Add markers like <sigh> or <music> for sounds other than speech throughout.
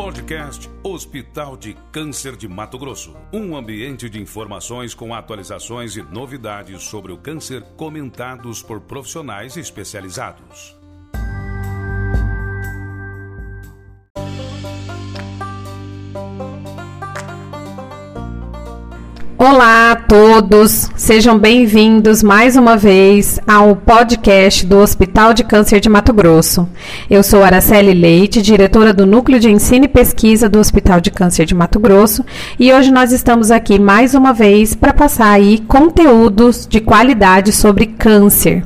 Podcast Hospital de Câncer de Mato Grosso. Um ambiente de informações com atualizações e novidades sobre o câncer comentados por profissionais especializados. Olá a todos, sejam bem-vindos mais uma vez ao podcast do Hospital de Câncer de Mato Grosso. Eu sou Araceli Leite, diretora do Núcleo de Ensino e Pesquisa do Hospital de Câncer de Mato Grosso, e hoje nós estamos aqui mais uma vez para passar aí conteúdos de qualidade sobre câncer.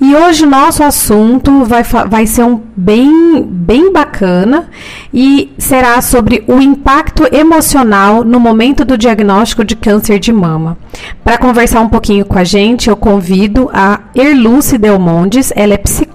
E hoje o nosso assunto vai, vai ser um bem, bem bacana e será sobre o impacto emocional no momento do diagnóstico de câncer de mama. Para conversar um pouquinho com a gente, eu convido a Erluce Delmondes, ela é psicóloga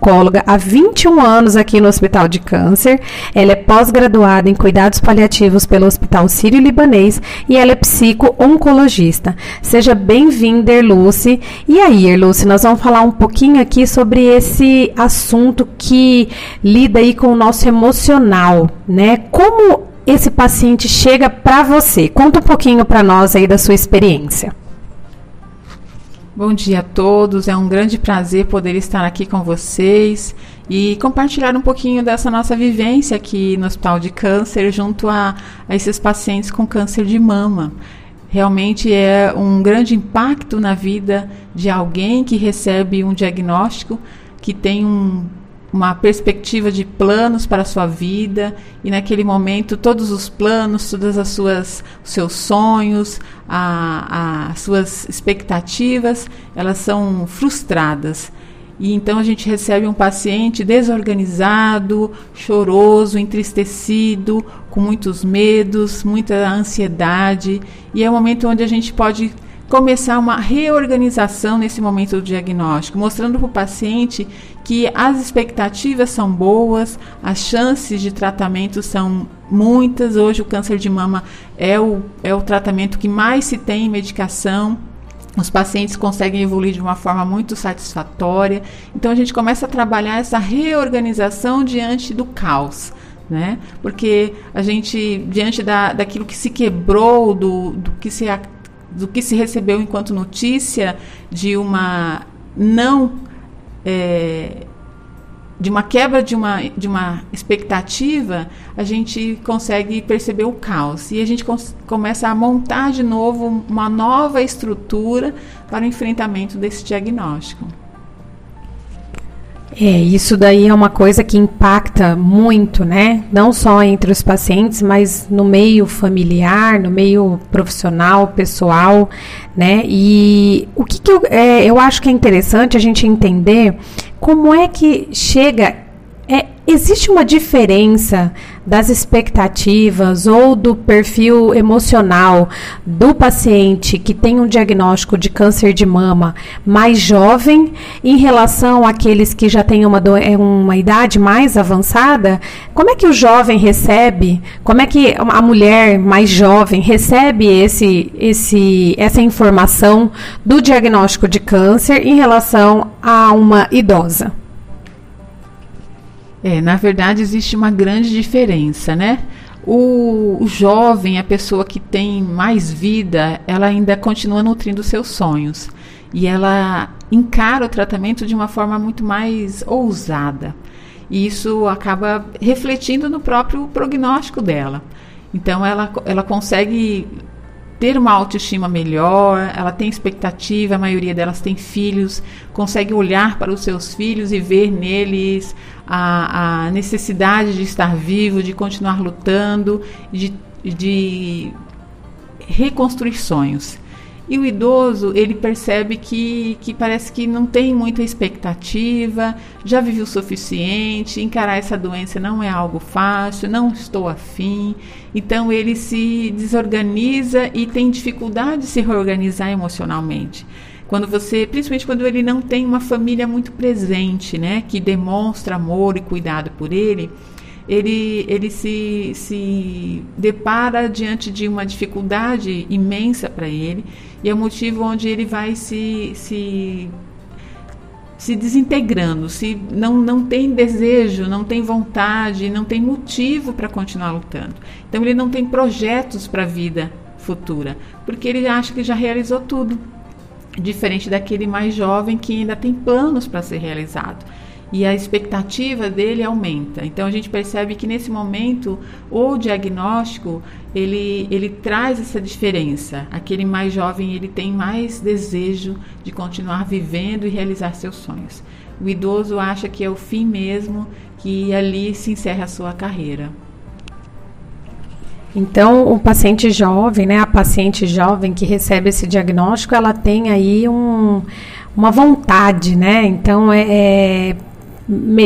há 21 anos aqui no Hospital de Câncer, ela é pós-graduada em cuidados paliativos pelo Hospital Sírio-Libanês e ela é psico-oncologista. Seja bem-vinda, Erluce. E aí, Erluce, nós vamos falar um pouquinho aqui sobre esse assunto que lida aí com o nosso emocional, né? Como esse paciente chega para você? Conta um pouquinho para nós aí da sua experiência. Bom dia a todos, é um grande prazer poder estar aqui com vocês e compartilhar um pouquinho dessa nossa vivência aqui no Hospital de Câncer junto a, a esses pacientes com câncer de mama. Realmente é um grande impacto na vida de alguém que recebe um diagnóstico, que tem um uma perspectiva de planos para a sua vida e naquele momento todos os planos, todas as suas seus sonhos, as suas expectativas, elas são frustradas. E então a gente recebe um paciente desorganizado, choroso, entristecido, com muitos medos, muita ansiedade, e é o momento onde a gente pode começar uma reorganização nesse momento do diagnóstico, mostrando para o paciente que as expectativas são boas, as chances de tratamento são muitas. Hoje o câncer de mama é o, é o tratamento que mais se tem em medicação. Os pacientes conseguem evoluir de uma forma muito satisfatória. Então a gente começa a trabalhar essa reorganização diante do caos. Né? Porque a gente, diante da, daquilo que se quebrou, do, do que se do que se recebeu enquanto notícia de uma não é, de uma quebra de uma, de uma expectativa, a gente consegue perceber o caos e a gente começa a montar de novo uma nova estrutura para o enfrentamento desse diagnóstico. É, isso daí é uma coisa que impacta muito, né? Não só entre os pacientes, mas no meio familiar, no meio profissional, pessoal, né? E o que, que eu, é, eu acho que é interessante a gente entender como é que chega. É, existe uma diferença das expectativas ou do perfil emocional do paciente que tem um diagnóstico de câncer de mama mais jovem em relação àqueles que já têm uma, é, uma idade mais avançada? Como é que o jovem recebe? Como é que a mulher mais jovem recebe esse, esse, essa informação do diagnóstico de câncer em relação a uma idosa? É, na verdade, existe uma grande diferença, né? O, o, jovem, a pessoa que tem mais vida, ela ainda continua nutrindo seus sonhos. E ela encara o tratamento de uma forma muito mais ousada. E isso acaba refletindo no próprio prognóstico dela. Então, ela, ela consegue ter uma autoestima melhor, ela tem expectativa, a maioria delas tem filhos, consegue olhar para os seus filhos e ver neles a, a necessidade de estar vivo, de continuar lutando, de, de reconstruir sonhos. E o idoso, ele percebe que, que parece que não tem muita expectativa, já viveu o suficiente, encarar essa doença não é algo fácil, não estou afim. Então ele se desorganiza e tem dificuldade de se reorganizar emocionalmente. Quando você, principalmente quando ele não tem uma família muito presente, né, que demonstra amor e cuidado por ele, ele, ele se, se depara diante de uma dificuldade imensa para ele e é o motivo onde ele vai se, se, se desintegrando, se não, não tem desejo, não tem vontade, não tem motivo para continuar lutando. Então ele não tem projetos para a vida futura, porque ele acha que já realizou tudo. Diferente daquele mais jovem que ainda tem planos para ser realizado e a expectativa dele aumenta. Então a gente percebe que nesse momento o diagnóstico ele, ele traz essa diferença. Aquele mais jovem ele tem mais desejo de continuar vivendo e realizar seus sonhos. O idoso acha que é o fim mesmo, que ali se encerra a sua carreira. Então, o paciente jovem, né, a paciente jovem que recebe esse diagnóstico, ela tem aí um, uma vontade, né? Então, é, é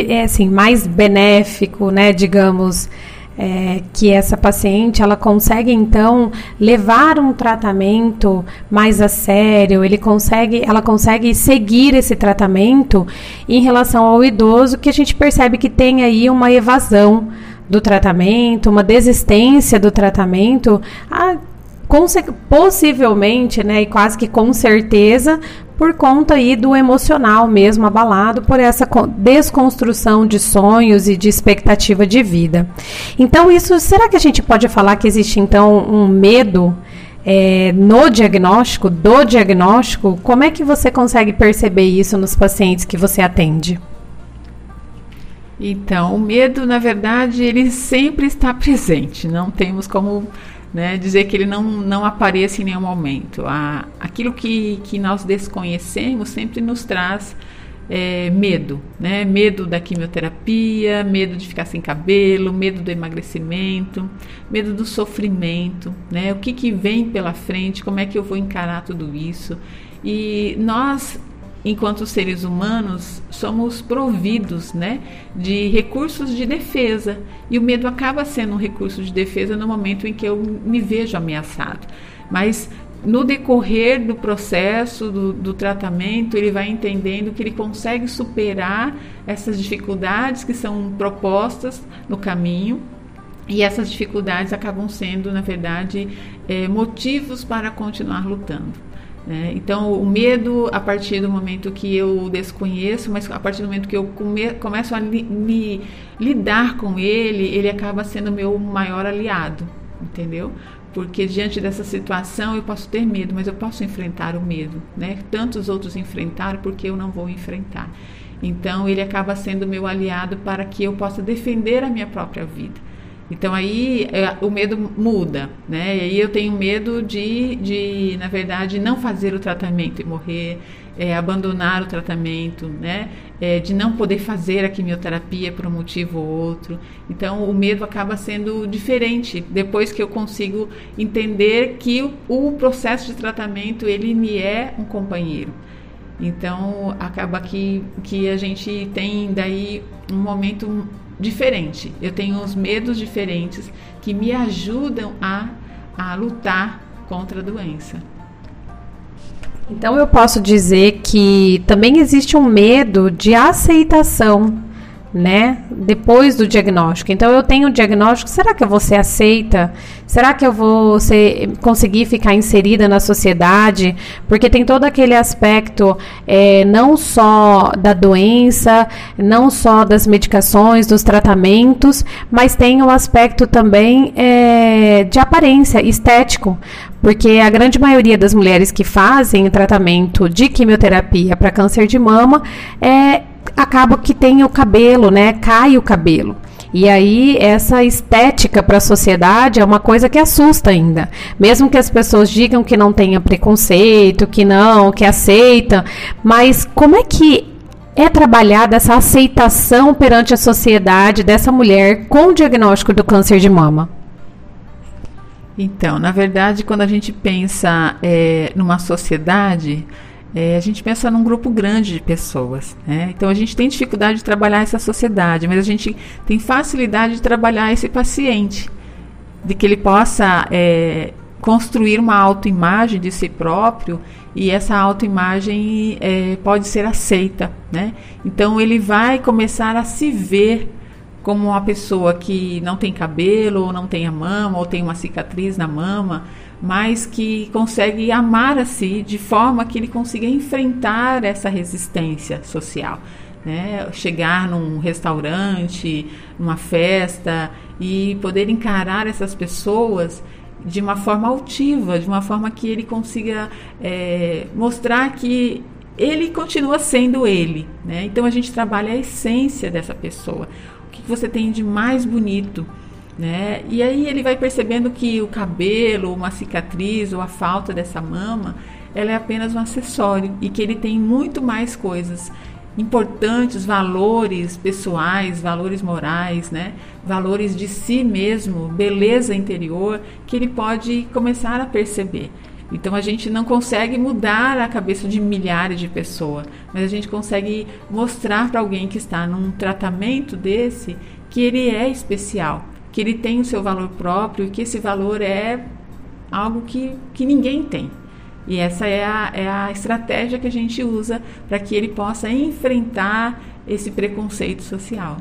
é assim, mais benéfico, né, digamos, é, que essa paciente ela consegue então levar um tratamento mais a sério, ele consegue, ela consegue seguir esse tratamento em relação ao idoso que a gente percebe que tem aí uma evasão do tratamento, uma desistência do tratamento, a, possivelmente, né, e quase que com certeza, por conta aí do emocional mesmo abalado por essa desconstrução de sonhos e de expectativa de vida. Então, isso, será que a gente pode falar que existe então um medo é, no diagnóstico, do diagnóstico? Como é que você consegue perceber isso nos pacientes que você atende? Então, o medo, na verdade, ele sempre está <laughs> presente. Não temos como né, dizer que ele não, não apareça em nenhum momento. A, aquilo que, que nós desconhecemos sempre nos traz é, medo, né? Medo da quimioterapia, medo de ficar sem cabelo, medo do emagrecimento, medo do sofrimento, né? O que, que vem pela frente, como é que eu vou encarar tudo isso? E nós enquanto seres humanos, somos providos né, de recursos de defesa. E o medo acaba sendo um recurso de defesa no momento em que eu me vejo ameaçado. Mas no decorrer do processo, do, do, tratamento, ele vai entendendo que ele consegue superar essas dificuldades que são propostas no caminho. E essas dificuldades acabam sendo, na verdade, é, motivos para continuar lutando. Né? Então, o medo, a partir do momento que eu desconheço, mas a partir do momento que eu come, começo a li, me lidar com ele, ele acaba sendo meu maior aliado, entendeu? Porque diante dessa situação eu posso ter medo, mas eu posso enfrentar o medo, né? Tantos outros enfrentaram, porque eu não vou enfrentar. Então, ele acaba sendo meu aliado para que eu possa defender a minha própria vida. Então aí é, o medo muda, né? E aí eu tenho medo de, de na verdade, não fazer o tratamento e morrer, é, abandonar o tratamento, né? É, de não poder fazer a quimioterapia por um motivo ou outro. Então o medo acaba sendo diferente depois que eu consigo entender que o, o processo de tratamento ele me é um companheiro. Então acaba que, que a gente tem daí um momento diferente. Eu tenho uns medos diferentes que me ajudam a, a lutar contra a doença. Então eu posso dizer que também existe um medo de aceitação né? Depois do diagnóstico. Então eu tenho o diagnóstico, será que eu vou ser aceita? Será que eu vou ser, conseguir ficar inserida na sociedade? Porque tem todo aquele aspecto é, não só da doença, não só das medicações, dos tratamentos, mas tem o aspecto também é, de aparência, estético. Porque a grande maioria das mulheres que fazem tratamento de quimioterapia para câncer de mama é acaba que tem o cabelo, né? Cai o cabelo. E aí, essa estética para a sociedade é uma coisa que assusta ainda. Mesmo que as pessoas digam que não tenha preconceito, que não, que aceita, mas como é que é trabalhada essa aceitação perante a sociedade dessa mulher com o diagnóstico do câncer de mama? Então, na verdade, quando a gente pensa é, numa sociedade, é, a gente pensa num grupo grande de pessoas. Né? Então a gente tem dificuldade de trabalhar essa sociedade, mas a gente tem facilidade de trabalhar esse paciente, de que ele possa é, construir uma autoimagem de si próprio e essa autoimagem é, pode ser aceita. Né? Então ele vai começar a se ver como uma pessoa que não tem cabelo, ou não tem a mama, ou tem uma cicatriz na mama, mas que consegue amar a si de forma que ele consiga enfrentar essa resistência social. Né? Chegar num restaurante, numa festa e poder encarar essas pessoas de uma forma altiva, de uma forma que ele consiga é, mostrar que ele continua sendo ele. Né? Então a gente trabalha a essência dessa pessoa. O que você tem de mais bonito. Né? E aí ele vai percebendo que o cabelo, uma cicatriz ou a falta dessa mama, ela é apenas um acessório e que ele tem muito mais coisas importantes, valores pessoais, valores morais, né? Valores de si mesmo, beleza interior, que ele pode começar a perceber. Então a gente não consegue mudar a cabeça de milhares de pessoas, mas a gente consegue mostrar para alguém que está num tratamento desse que ele é especial, que ele tem o seu valor próprio e que esse valor é algo que, que ninguém tem. E essa é a, é a estratégia que a gente usa para que ele possa enfrentar esse preconceito social.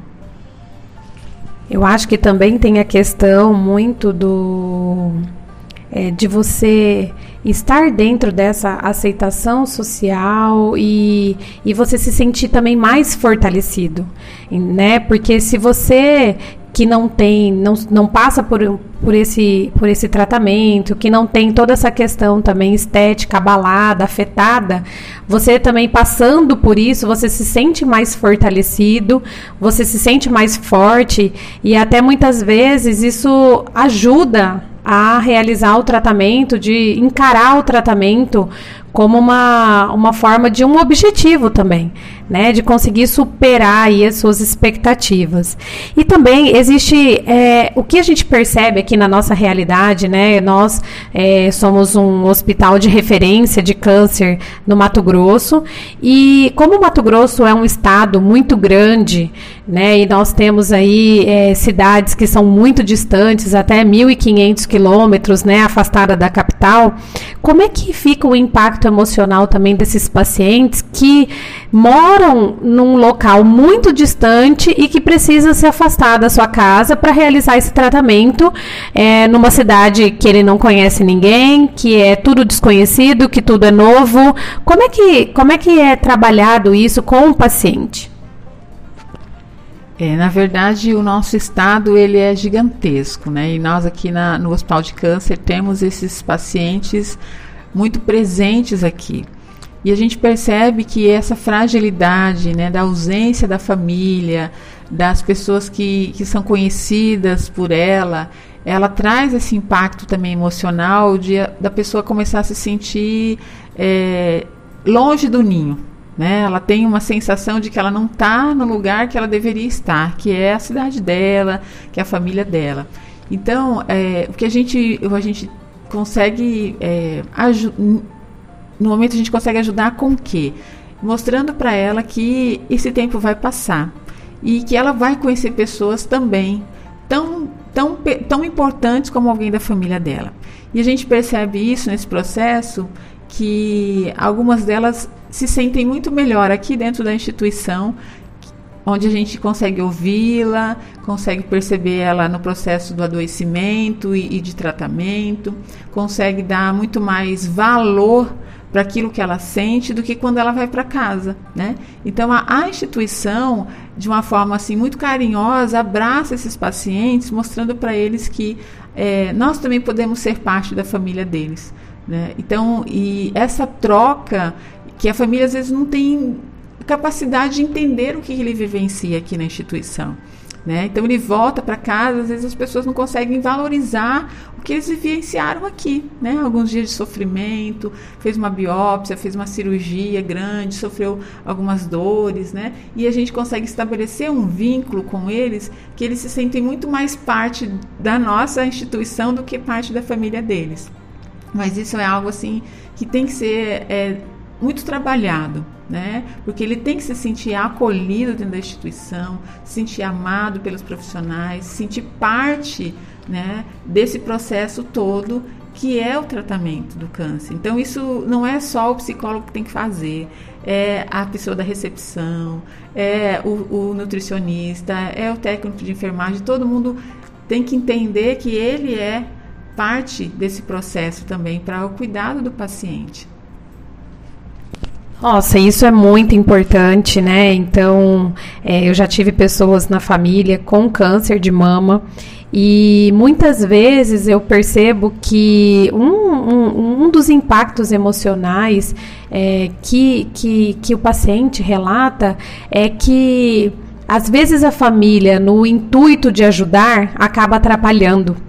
Eu acho que também tem a questão muito do é, de você estar dentro dessa aceitação social e, e você se sentir também mais fortalecido, né? Porque se você que não tem, não, não passa por, por, esse, por esse tratamento, que não tem toda essa questão também estética abalada, afetada, você também passando por isso, você se sente mais fortalecido, você se sente mais forte e até muitas vezes isso ajuda a realizar o tratamento, de encarar o tratamento como uma, uma forma de um objetivo também, né? De conseguir superar aí as suas expectativas. E também existe é, o que a gente percebe aqui na nossa realidade, né? Nós é, somos um hospital de referência de câncer no Mato Grosso e como o Mato Grosso é um estado muito grande, né? E nós temos aí é, cidades que são muito distantes, até 1.500 quilômetros, né? Afastada da capital. Como é que fica o impacto emocional também desses pacientes que moram num local muito distante e que precisa se afastar da sua casa para realizar esse tratamento é, numa cidade que ele não conhece ninguém, que é tudo desconhecido, que tudo é novo. Como é que, como é, que é trabalhado isso com o paciente? É, na verdade, o nosso estado ele é gigantesco, né? E nós aqui na, no Hospital de Câncer temos esses pacientes muito presentes aqui. E a gente percebe que essa fragilidade, né, da ausência da família, das pessoas que, que são conhecidas por ela, ela traz esse impacto também emocional de da pessoa começar a se sentir é, longe do ninho, né? Ela tem uma sensação de que ela não está no lugar que ela deveria estar, que é a cidade dela, que é a família dela. Então, é, o que a gente, a gente consegue é, no momento a gente consegue ajudar com o quê? Mostrando para ela que esse tempo vai passar e que ela vai conhecer pessoas também tão, tão, tão importantes como alguém da família dela. E a gente percebe isso nesse processo que algumas delas se sentem muito melhor aqui dentro da instituição, onde a gente consegue ouvi-la, consegue perceber ela no processo do adoecimento e, e de tratamento, consegue dar muito mais valor para aquilo que ela sente do que quando ela vai para casa, né? Então a, a, instituição, de uma forma assim muito carinhosa, abraça esses pacientes, mostrando para eles que é, nós também podemos ser parte da família deles. Né? Então, e essa troca que a família às vezes não tem capacidade de entender o que ele vivencia aqui na instituição. Né? Então ele volta para casa, às vezes as pessoas não conseguem valorizar o que eles vivenciaram aqui, né? Alguns dias de sofrimento, fez uma biópsia, fez uma cirurgia grande, sofreu algumas dores, né? E a gente consegue estabelecer um vínculo com eles que eles se sentem muito mais parte da nossa instituição do que parte da família deles. Mas isso é algo assim que tem que ser é, muito trabalhado, né? Porque ele tem que se sentir acolhido dentro da instituição, se sentir amado pelos profissionais, se sentir parte, né, desse processo todo que é o tratamento do câncer. Então isso não é só o psicólogo que tem que fazer, é a pessoa da recepção, é o, o nutricionista, é o técnico de enfermagem, todo mundo tem que entender que ele é parte desse processo também para o cuidado do paciente. Nossa, isso é muito importante, né? Então, é, eu já tive pessoas na família com câncer de mama e muitas vezes eu percebo que um, um, um dos impactos emocionais é, que, que, que o paciente relata é que às vezes a família, no intuito de ajudar, acaba atrapalhando.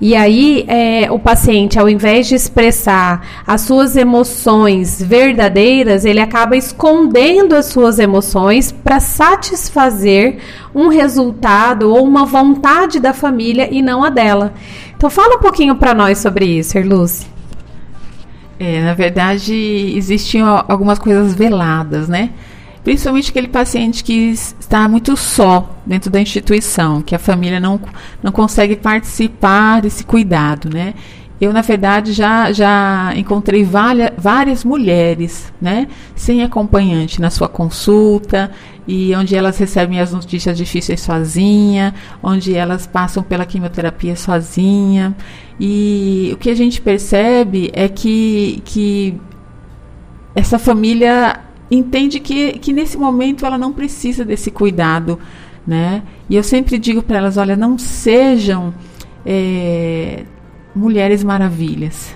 E aí, é, o paciente, ao invés de expressar as suas emoções verdadeiras, ele acaba escondendo as suas emoções para satisfazer um resultado ou uma vontade da família e não a dela. Então, fala um pouquinho para nós sobre isso, Erluce. É, na verdade, existiam algumas coisas veladas, né? Principalmente aquele paciente que está muito só dentro da instituição, que a família não, não consegue participar desse cuidado, né? Eu, na verdade, já, já encontrei várias, várias mulheres, né, sem acompanhante na sua consulta, e onde elas recebem as notícias difíceis sozinha, onde elas passam pela quimioterapia sozinha. E o que a gente percebe é que, que essa família entende que, que nesse momento ela não precisa desse cuidado, né? E eu sempre digo para elas, olha, não sejam é, mulheres maravilhas.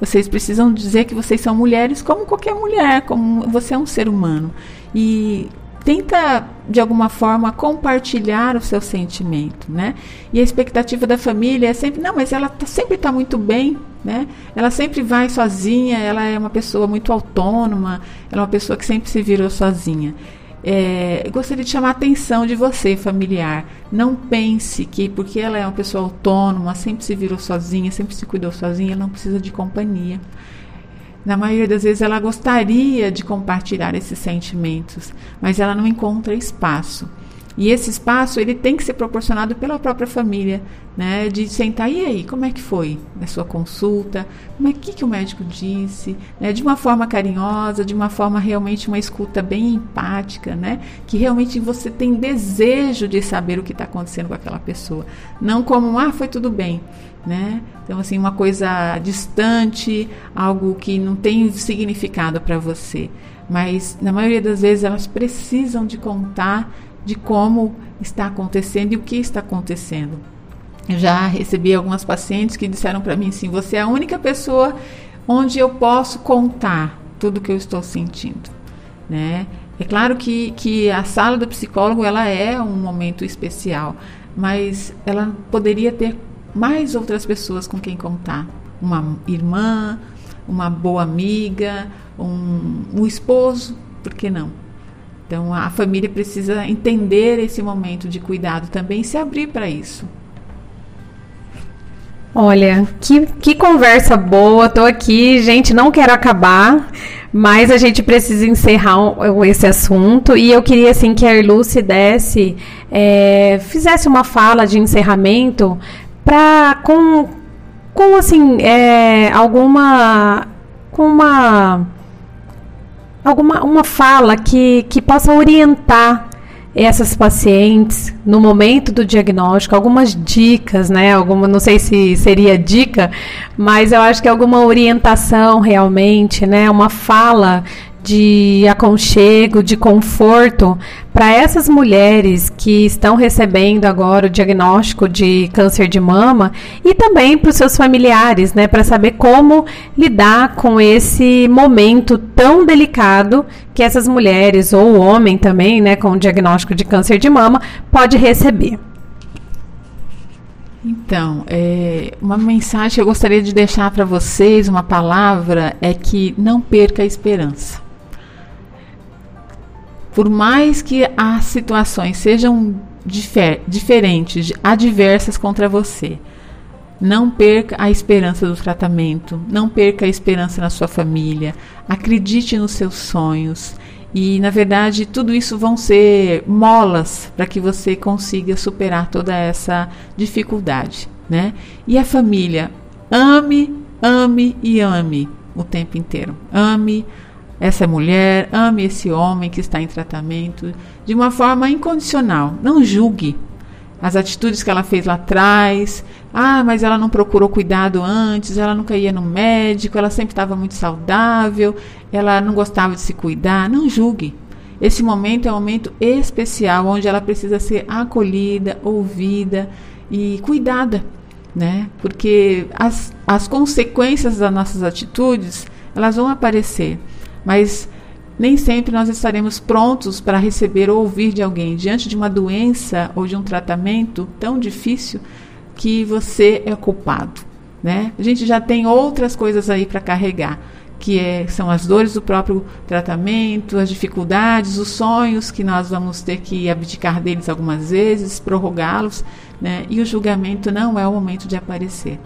Vocês precisam dizer que vocês são mulheres como qualquer mulher, como você é um ser humano. E tenta de alguma forma compartilhar o seu sentimento, né? E a expectativa da família é sempre, não, mas ela tá, sempre está muito bem, né? Ela sempre vai sozinha, ela é uma pessoa muito autônoma, ela é uma pessoa que sempre se virou sozinha. É, gostaria de chamar a atenção de você, familiar. Não pense que porque ela é uma pessoa autônoma, sempre se virou sozinha, sempre se cuidou sozinha, ela não precisa de companhia. Na maioria das vezes ela gostaria de compartilhar esses sentimentos, mas ela não encontra espaço. E esse espaço ele tem que ser proporcionado pela própria família, né? De sentar e aí, como é que foi a sua consulta? Como é que, que o médico disse? Né? De uma forma carinhosa, de uma forma realmente uma escuta bem empática, né? Que realmente você tem desejo de saber o que está acontecendo com aquela pessoa, não como ah foi tudo bem, né? Então assim uma coisa distante, algo que não tem significado para você. Mas na maioria das vezes elas precisam de contar de como está acontecendo e o que está acontecendo. Eu já recebi algumas pacientes que disseram para mim assim: você é a única pessoa onde eu posso contar tudo que eu estou sentindo, né? É claro que, que a sala do psicólogo ela é um momento especial, mas ela poderia ter mais outras pessoas com quem contar, uma irmã, uma boa amiga, um, um esposo, por que não? Então a família precisa entender esse momento de cuidado também e se abrir para isso. Olha, que, que conversa boa, tô aqui, gente, não quero acabar, mas a gente precisa encerrar esse assunto e eu queria assim que a Erluce desse, é, fizesse uma fala de encerramento para com, com assim, é, alguma, com uma alguma uma fala que, que possa orientar essas pacientes no momento do diagnóstico, algumas dicas, né? Alguma, não sei se seria dica, mas eu acho que alguma orientação realmente, né? Uma fala de aconchego, de conforto para essas mulheres que estão recebendo agora o diagnóstico de câncer de mama e também para os seus familiares, né, para saber como lidar com esse momento tão delicado que essas mulheres ou o homem também, né, com o diagnóstico de câncer de mama pode receber. Então, é, uma mensagem que eu gostaria de deixar para vocês, uma palavra, é que não perca a esperança. Por mais que as situações sejam difer diferentes, adversas contra você, não perca a esperança do tratamento, não perca a esperança na sua família, acredite nos seus sonhos. E, na verdade, tudo isso vão ser molas para que você consiga superar toda essa dificuldade, né? E a família, ame, ame e ame o tempo inteiro. Ame, essa mulher, ame esse homem que está em tratamento de uma forma incondicional. Não julgue. as atitudes que ela fez lá atrás. Ah, mas ela não procurou cuidado antes, ela nunca ia no médico, ela sempre estava muito saudável, ela não gostava de se cuidar. Não julgue. Esse momento é um momento especial onde ela precisa ser acolhida, ouvida e cuidada, né? Porque as, as consequências das nossas atitudes, elas vão aparecer, mas nem sempre nós estaremos prontos para receber ou ouvir de alguém diante de uma doença ou de um tratamento tão difícil que você é culpado, né? A gente já tem outras coisas aí para carregar, que é, são as dores do próprio tratamento, as dificuldades, os sonhos que nós vamos ter que abdicar deles algumas vezes, prorrogá-los, né? E o julgamento não é o momento de aparecer.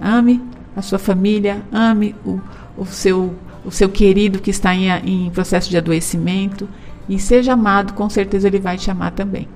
Ame a sua família, ame o, o seu o seu querido que está em, em processo de adoecimento e seja amado, com certeza ele vai te amar também.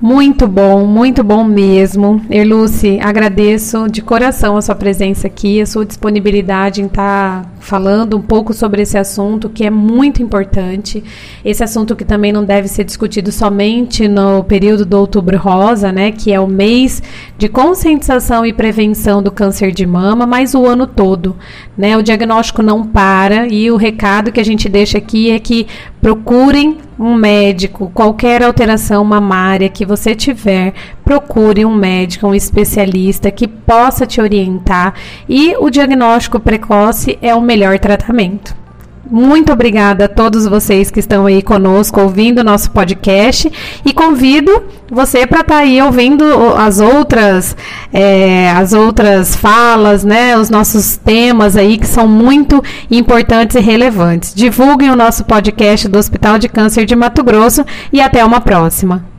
Muito bom, muito bom mesmo. Erluce, agradeço de coração a sua presença aqui, a sua disponibilidade em estar falando um pouco sobre esse assunto que é muito importante. Esse assunto que também não deve ser discutido somente no período do Outubro Rosa, né, que é o mês de conscientização e prevenção do câncer de mama, mas o ano todo, né? O diagnóstico não para e o recado que a gente deixa aqui é que procurem um médico, qualquer alteração mamária que você tiver, procure um médico, um especialista que possa te orientar e o diagnóstico precoce é o melhor tratamento. Muito obrigada a todos vocês que estão aí conosco ouvindo o nosso podcast e convido você para estar tá aí ouvindo as outras é, as outras falas, né, os nossos temas aí que são muito importantes e relevantes. Divulguem o nosso podcast do Hospital de Câncer de Mato Grosso e até uma próxima.